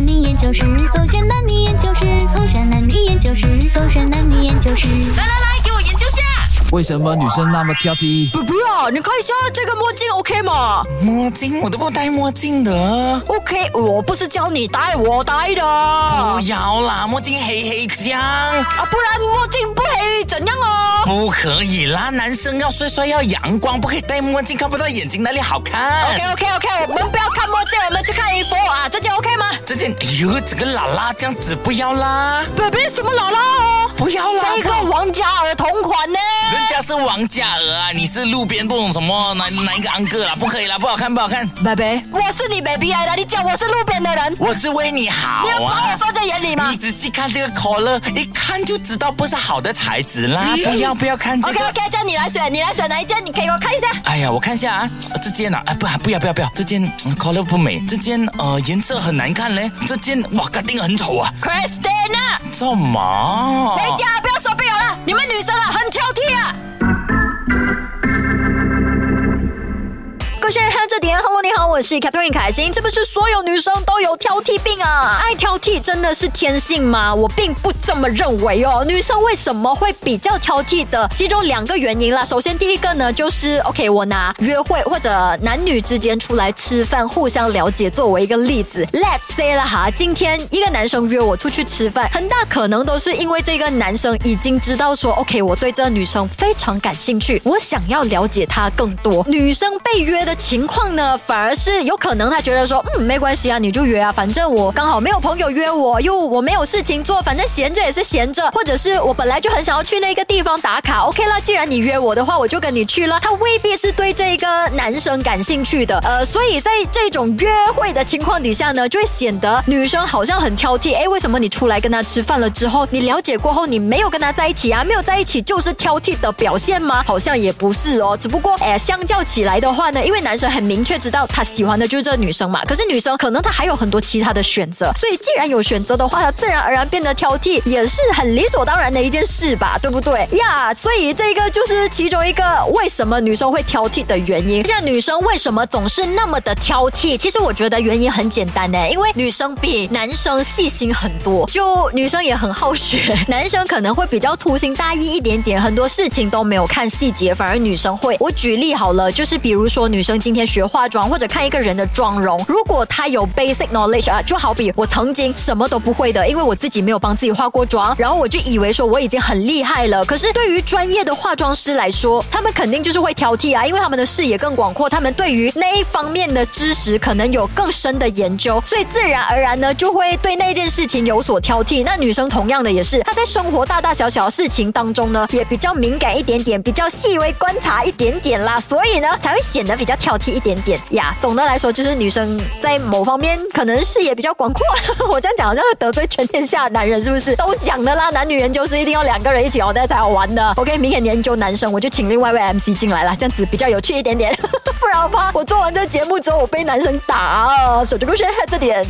男女研究室，狗选男女研究室，狗选男女研究室，狗选男女研究室。来来来，给我研究下。为什么女生那么挑剔？不不要，你看一下这个墨镜，OK 吗墨镜我都不戴墨镜的。？OK，我不是教你戴，我戴的。不啊，要啦，墨镜黑黑酱，不然墨镜不黑怎样哦？不可以啦，男生要帅帅要阳光，不可以戴墨镜，看不到眼睛哪里好看。OK OK OK，我们不要看墨镜，我们去看衣服啊，这件 OK 吗这件，哎呦，这个拉拉这样子不要啦，？baby 什么拉拉哦？不要啦。这个王嘉尔同款呢？人家是王嘉尔啊，你是路边不懂什么哪哪一个安哥啦，不可以啦，不好看不好看。baby，我是你 baby 来的，你讲我是路边的人，我是为你好你要把我啊。放在眼里吗你仔细看这个 collar，一看就知道不是好的材质啦。不要不要看这？OK 个。OK，叫你来选，你来选哪一件？你给我看一下。哎呀，我看一下啊，这件啊，啊不不要不要不要，这件嗯 color 不美，这件呃颜色很难看嘞，这件哇，嘎定很丑啊，Christina，怎么？回家不要说病点，Hello，你好，我是 Catherine 凯欣。是不是所有女生都有挑剔病啊？爱挑剔真的是天性吗？我并不这么认为哦。女生为什么会比较挑剔的？其中两个原因啦。首先，第一个呢，就是 OK，我拿约会或者男女之间出来吃饭，互相了解作为一个例子。Let's say 了哈，今天一个男生约我出去吃饭，很大可能都是因为这个男生已经知道说，OK，我对这个女生非常感兴趣，我想要了解她更多。女生被约的情况呢，反而是有可能他觉得说，嗯，没关系啊，你就约啊，反正我刚好没有朋友约我，又我没有事情做，反正闲着也是闲着，或者是我本来就很想要去那个地方打卡，OK 了，既然你约我的话，我就跟你去了。他未必是对这个男生感兴趣的，呃，所以在这种约会的情况底下呢，就会显得女生好像很挑剔。哎，为什么你出来跟他吃饭了之后，你了解过后，你没有跟他在一起啊？没有在一起就是挑剔的表现吗？好像也不是哦，只不过哎，相较起来的话呢，因为男生很明明确知道他喜欢的就是这女生嘛，可是女生可能她还有很多其他的选择，所以既然有选择的话，她自然而然变得挑剔，也是很理所当然的一件事吧，对不对呀所以这个就是其中一个为什么女生会挑剔的原因。像女生为什么总是那么的挑剔？其实我觉得原因很简单呢，因为女生比男生细心很多，就女生也很好学，男生可能会比较粗心大意一点点，很多事情都没有看细节，反而女生会。我举例好了，就是比如说女生今天学化妆或者看一个人的妆容，如果他有 basic knowledge 啊，就好比我曾经什么都不会的，因为我自己没有帮自己化过妆，然后我就以为说我已经很厉害了。可是对于专业的化妆师来说，他们肯定就是会挑剔啊，因为他们的视野更广阔，他们对于那一方面的知识可能有更深的研究，所以自然而然呢就会对那件事情有所挑剔。那女生同样的也是，她在生活大大小小的事情当中呢，也比较敏感一点点，比较细微观察一点点啦，所以呢才会显得比较挑剔一点点呀。总的来说，就是女生在某方面可能视野比较广阔。我这样讲好像会得罪全天下男人，是不是？都讲的啦，男女研究是一定要两个人一起哦，那才好玩的。OK，明天研究男生，我就请另外一位 MC 进来啦，这样子比较有趣一点点。不然的话我做完这个节目之后，我被男生打哦！手机勾选这点。